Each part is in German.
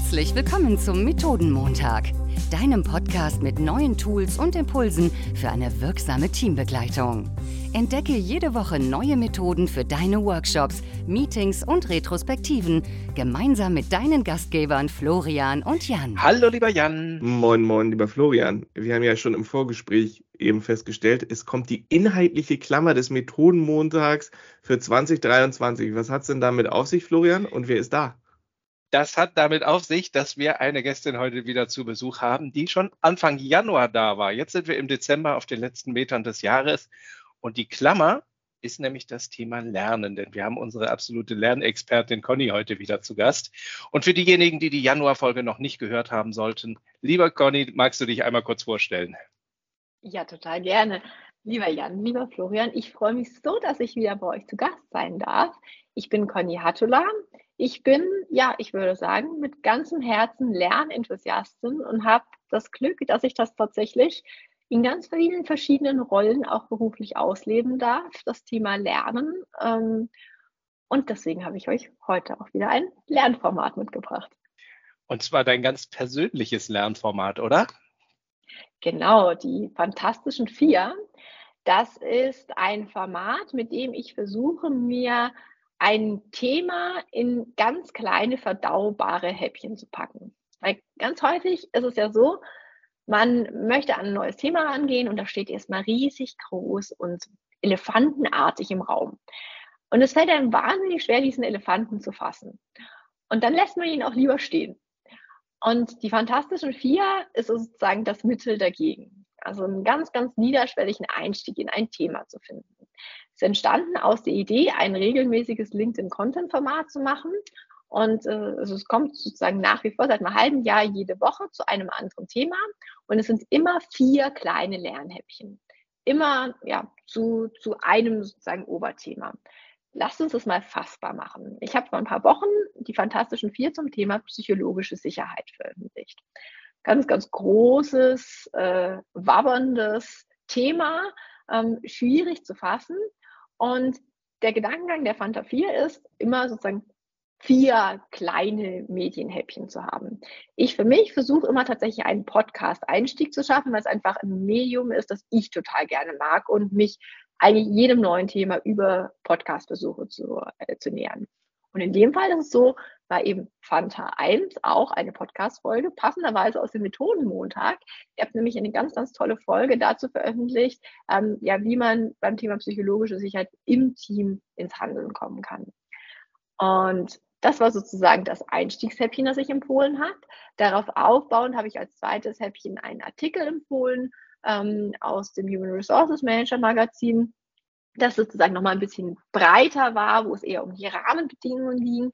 Herzlich willkommen zum Methodenmontag, deinem Podcast mit neuen Tools und Impulsen für eine wirksame Teambegleitung. Entdecke jede Woche neue Methoden für deine Workshops, Meetings und Retrospektiven, gemeinsam mit deinen Gastgebern Florian und Jan. Hallo, lieber Jan. Moin, moin, lieber Florian. Wir haben ja schon im Vorgespräch eben festgestellt, es kommt die inhaltliche Klammer des Methodenmontags für 2023. Was hat es denn damit auf sich, Florian? Und wer ist da? Das hat damit auf sich, dass wir eine Gästin heute wieder zu Besuch haben, die schon Anfang Januar da war. Jetzt sind wir im Dezember auf den letzten Metern des Jahres. Und die Klammer ist nämlich das Thema Lernen, denn wir haben unsere absolute Lernexpertin Conny heute wieder zu Gast. Und für diejenigen, die die Januarfolge noch nicht gehört haben sollten, lieber Conny, magst du dich einmal kurz vorstellen? Ja, total gerne. Lieber Jan, lieber Florian, ich freue mich so, dass ich wieder bei euch zu Gast sein darf. Ich bin Conny Hattula. Ich bin, ja, ich würde sagen, mit ganzem Herzen Lernenthusiastin und habe das Glück, dass ich das tatsächlich in ganz vielen verschiedenen Rollen auch beruflich ausleben darf, das Thema Lernen. Ähm, und deswegen habe ich euch heute auch wieder ein Lernformat mitgebracht. Und zwar dein ganz persönliches Lernformat, oder? Genau, die Fantastischen Vier. Das ist ein Format, mit dem ich versuche, mir ein Thema in ganz kleine verdaubare Häppchen zu packen. Weil ganz häufig ist es ja so, man möchte an ein neues Thema rangehen und da steht erstmal riesig groß und elefantenartig im Raum. Und es fällt einem wahnsinnig schwer, diesen Elefanten zu fassen. Und dann lässt man ihn auch lieber stehen. Und die Fantastischen Vier ist sozusagen das Mittel dagegen. Also einen ganz, ganz niederschwelligen Einstieg in ein Thema zu finden ist entstanden aus der Idee, ein regelmäßiges LinkedIn-Content-Format zu machen. Und äh, also es kommt sozusagen nach wie vor seit einem halben Jahr jede Woche zu einem anderen Thema. Und es sind immer vier kleine Lernhäppchen. Immer ja, zu, zu einem sozusagen Oberthema. Lasst uns das mal fassbar machen. Ich habe vor ein paar Wochen die Fantastischen Vier zum Thema psychologische Sicherheit veröffentlicht. Ganz, ganz großes, äh, wabberndes Thema, ähm, schwierig zu fassen. Und der Gedankengang der Fanta 4 ist, immer sozusagen vier kleine Medienhäppchen zu haben. Ich für mich versuche immer tatsächlich einen Podcast-Einstieg zu schaffen, weil es einfach ein Medium ist, das ich total gerne mag und mich eigentlich jedem neuen Thema über Podcast versuche zu, äh, zu nähern. Und in dem Fall ist es so, war eben Fanta 1 auch eine Podcast-Folge, passenderweise aus dem Methodenmontag. Ihr habt nämlich eine ganz, ganz tolle Folge dazu veröffentlicht, ähm, ja, wie man beim Thema psychologische Sicherheit im Team ins Handeln kommen kann. Und das war sozusagen das Einstiegshäppchen, das ich empfohlen habe. Darauf aufbauend habe ich als zweites Häppchen einen Artikel empfohlen ähm, aus dem Human Resources Manager Magazin, das sozusagen nochmal ein bisschen breiter war, wo es eher um die Rahmenbedingungen ging.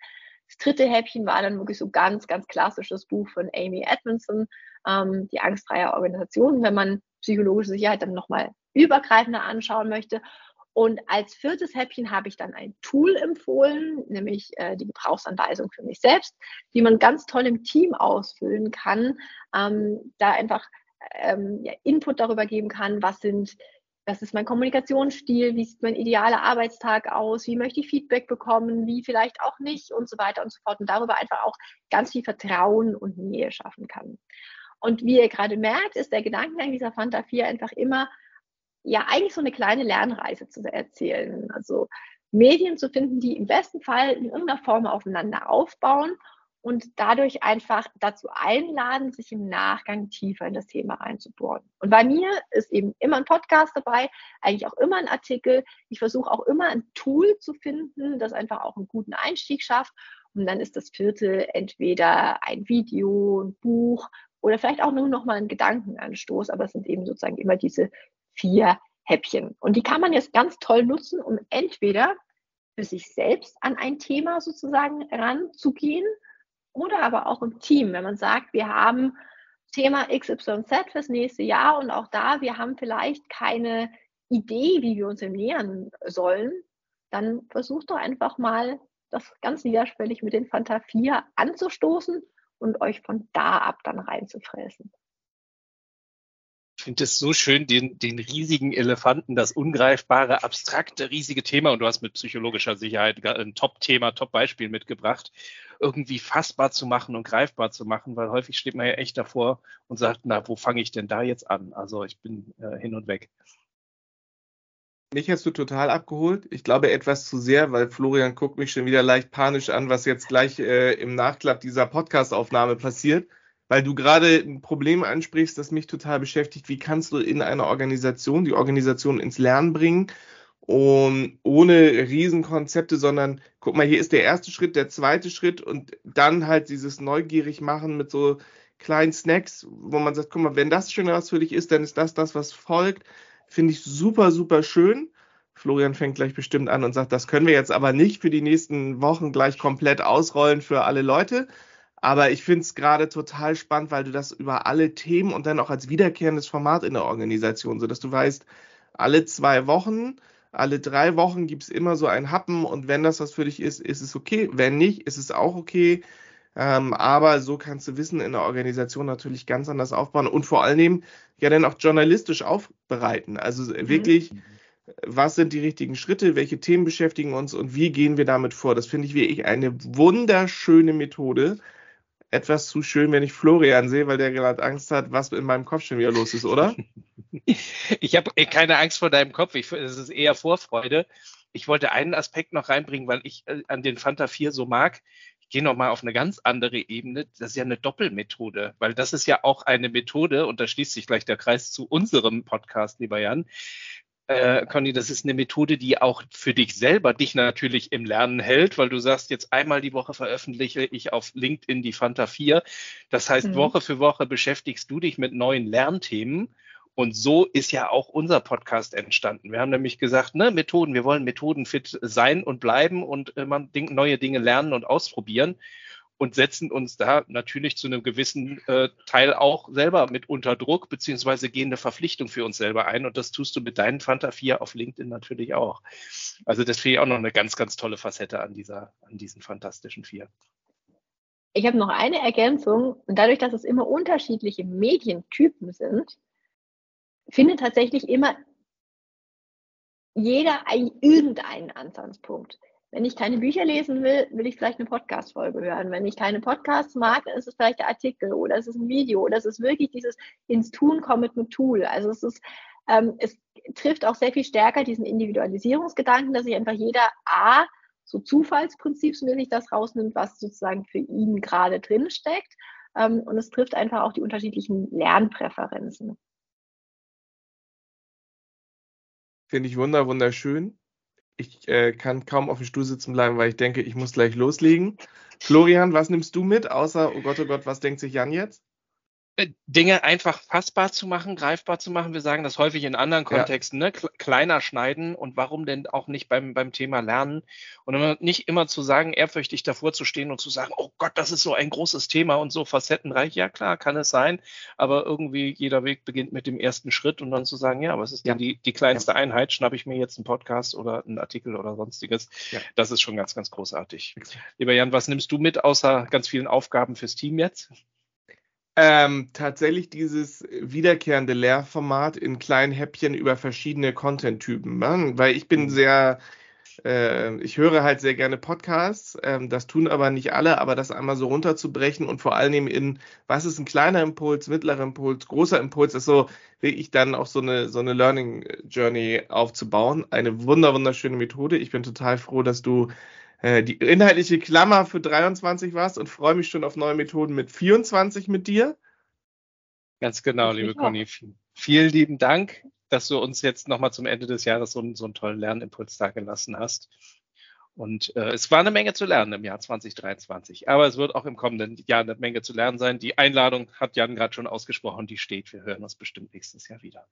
Das dritte Häppchen war dann wirklich so ganz, ganz klassisches Buch von Amy Edmondson, ähm, die angstfreie Organisation, wenn man psychologische Sicherheit dann nochmal übergreifender anschauen möchte. Und als viertes Häppchen habe ich dann ein Tool empfohlen, nämlich äh, die Gebrauchsanweisung für mich selbst, die man ganz toll im Team ausfüllen kann, ähm, da einfach ähm, ja, Input darüber geben kann, was sind was ist mein Kommunikationsstil, wie sieht mein idealer Arbeitstag aus, wie möchte ich Feedback bekommen, wie vielleicht auch nicht? Und so weiter und so fort. Und darüber einfach auch ganz viel Vertrauen und Nähe schaffen kann. Und wie ihr gerade merkt, ist der Gedankengang dieser Fanta 4 einfach immer, ja, eigentlich so eine kleine Lernreise zu erzählen. Also Medien zu finden, die im besten Fall in irgendeiner Form aufeinander aufbauen und dadurch einfach dazu einladen, sich im Nachgang tiefer in das Thema reinzubohren. Und bei mir ist eben immer ein Podcast dabei, eigentlich auch immer ein Artikel. Ich versuche auch immer ein Tool zu finden, das einfach auch einen guten Einstieg schafft. Und dann ist das vierte entweder ein Video, ein Buch oder vielleicht auch nur noch mal ein Gedankenanstoß. Aber es sind eben sozusagen immer diese vier Häppchen. Und die kann man jetzt ganz toll nutzen, um entweder für sich selbst an ein Thema sozusagen ranzugehen oder aber auch im Team, wenn man sagt, wir haben Thema XYZ fürs nächste Jahr und auch da, wir haben vielleicht keine Idee, wie wir uns dem nähern sollen, dann versucht doch einfach mal, das ganz niederschwellig mit den Fanta 4 anzustoßen und euch von da ab dann reinzufräsen. finde es so schön, den, den riesigen Elefanten, das ungreifbare, abstrakte, riesige Thema, und du hast mit psychologischer Sicherheit ein Top-Thema, Top-Beispiel mitgebracht, irgendwie fassbar zu machen und greifbar zu machen, weil häufig steht man ja echt davor und sagt, na, wo fange ich denn da jetzt an? Also ich bin äh, hin und weg. Mich hast du total abgeholt. Ich glaube etwas zu sehr, weil Florian guckt mich schon wieder leicht panisch an, was jetzt gleich äh, im Nachklapp dieser Podcast-Aufnahme passiert weil du gerade ein Problem ansprichst, das mich total beschäftigt. Wie kannst du in einer Organisation die Organisation ins Lernen bringen? Und ohne Riesenkonzepte, sondern guck mal, hier ist der erste Schritt, der zweite Schritt und dann halt dieses neugierig machen mit so kleinen Snacks, wo man sagt, guck mal, wenn das schon was für dich ist, dann ist das das, was folgt. Finde ich super, super schön. Florian fängt gleich bestimmt an und sagt, das können wir jetzt aber nicht für die nächsten Wochen gleich komplett ausrollen für alle Leute. Aber ich finde es gerade total spannend, weil du das über alle Themen und dann auch als wiederkehrendes Format in der Organisation, so dass du weißt, alle zwei Wochen, alle drei Wochen gibt es immer so ein Happen und wenn das was für dich ist, ist es okay. Wenn nicht, ist es auch okay. Ähm, aber so kannst du Wissen in der Organisation natürlich ganz anders aufbauen und vor allem ja dann auch journalistisch aufbereiten. Also mhm. wirklich, was sind die richtigen Schritte, welche Themen beschäftigen uns und wie gehen wir damit vor? Das finde ich wirklich eine wunderschöne Methode, etwas zu schön, wenn ich Florian sehe, weil der gerade Angst hat, was in meinem Kopf schon wieder los ist, oder? Ich habe keine Angst vor deinem Kopf. Ich, es ist eher Vorfreude. Ich wollte einen Aspekt noch reinbringen, weil ich äh, an den Fanta 4 so mag. Ich gehe noch mal auf eine ganz andere Ebene. Das ist ja eine Doppelmethode, weil das ist ja auch eine Methode, und da schließt sich gleich der Kreis zu unserem Podcast, lieber Jan, äh, Conny, das ist eine Methode, die auch für dich selber dich natürlich im Lernen hält, weil du sagst, jetzt einmal die Woche veröffentliche ich auf LinkedIn die Fanta 4. Das heißt, mhm. Woche für Woche beschäftigst du dich mit neuen Lernthemen. Und so ist ja auch unser Podcast entstanden. Wir haben nämlich gesagt, ne, Methoden, wir wollen methodenfit sein und bleiben und immer neue Dinge lernen und ausprobieren und setzen uns da natürlich zu einem gewissen äh, Teil auch selber mit unter Druck, beziehungsweise gehen eine Verpflichtung für uns selber ein. Und das tust du mit deinen Fanta 4 auf LinkedIn natürlich auch. Also das finde ich auch noch eine ganz, ganz tolle Facette an dieser, an diesen fantastischen vier. Ich habe noch eine Ergänzung. Und dadurch, dass es immer unterschiedliche Medientypen sind, findet tatsächlich immer jeder irgendeinen Ansatzpunkt. Wenn ich keine Bücher lesen will, will ich vielleicht eine Podcast-Folge hören. Wenn ich keine Podcasts mag, dann ist es vielleicht der Artikel oder es ist ein Video oder es ist wirklich dieses ins Tun kommen mit einem Tool. Also es ist, ähm, es trifft auch sehr viel stärker diesen Individualisierungsgedanken, dass sich einfach jeder A so zufallsprinzipsmäßig das rausnimmt, was sozusagen für ihn gerade drin steckt. Ähm, und es trifft einfach auch die unterschiedlichen Lernpräferenzen. Finde ich wunder, wunderschön. Ich äh, kann kaum auf dem Stuhl sitzen bleiben, weil ich denke, ich muss gleich loslegen. Florian, was nimmst du mit, außer, oh Gott, oh Gott, was denkt sich Jan jetzt? Äh, Dinge einfach fassbar zu machen, greifbar zu machen. Wir sagen das häufig in anderen Kontexten, ja. ne? kleiner schneiden und warum denn auch nicht beim, beim Thema Lernen und nicht immer zu sagen, ehrfürchtig davor zu stehen und zu sagen, oh Gott, das ist so ein großes Thema und so facettenreich. Ja, klar, kann es sein, aber irgendwie jeder Weg beginnt mit dem ersten Schritt und dann zu sagen, ja, was ist denn die, die kleinste ja. Einheit? Schnappe ich mir jetzt einen Podcast oder einen Artikel oder sonstiges? Ja. Das ist schon ganz, ganz großartig. Lieber Jan, was nimmst du mit außer ganz vielen Aufgaben fürs Team jetzt? Ähm, tatsächlich dieses wiederkehrende Lehrformat in kleinen Häppchen über verschiedene Content-Typen. Ne? Weil ich bin mhm. sehr, äh, ich höre halt sehr gerne Podcasts, ähm, das tun aber nicht alle, aber das einmal so runterzubrechen und vor allem in, was ist ein kleiner Impuls, mittlerer Impuls, großer Impuls, ist so wirklich dann auch so eine, so eine Learning Journey aufzubauen. Eine wunder, wunderschöne Methode. Ich bin total froh, dass du äh, die inhaltliche Klammer für 23 warst und freue mich schon auf neue Methoden mit 24 mit dir. Ganz genau, liebe Conny. Vielen lieben Dank, dass du uns jetzt nochmal zum Ende des Jahres so, so einen tollen Lernimpuls da gelassen hast. Und äh, es war eine Menge zu lernen im Jahr 2023. Aber es wird auch im kommenden Jahr eine Menge zu lernen sein. Die Einladung hat Jan gerade schon ausgesprochen, die steht. Wir hören uns bestimmt nächstes Jahr wieder.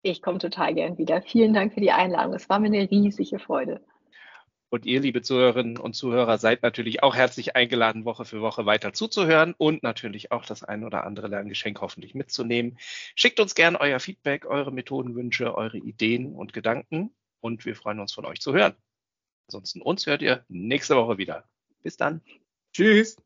Ich komme total gern wieder. Vielen Dank für die Einladung. Es war mir eine riesige Freude. Und ihr, liebe Zuhörerinnen und Zuhörer, seid natürlich auch herzlich eingeladen, Woche für Woche weiter zuzuhören und natürlich auch das ein oder andere Lerngeschenk hoffentlich mitzunehmen. Schickt uns gern euer Feedback, eure Methodenwünsche, eure Ideen und Gedanken und wir freuen uns von euch zu hören. Ansonsten uns hört ihr nächste Woche wieder. Bis dann. Tschüss.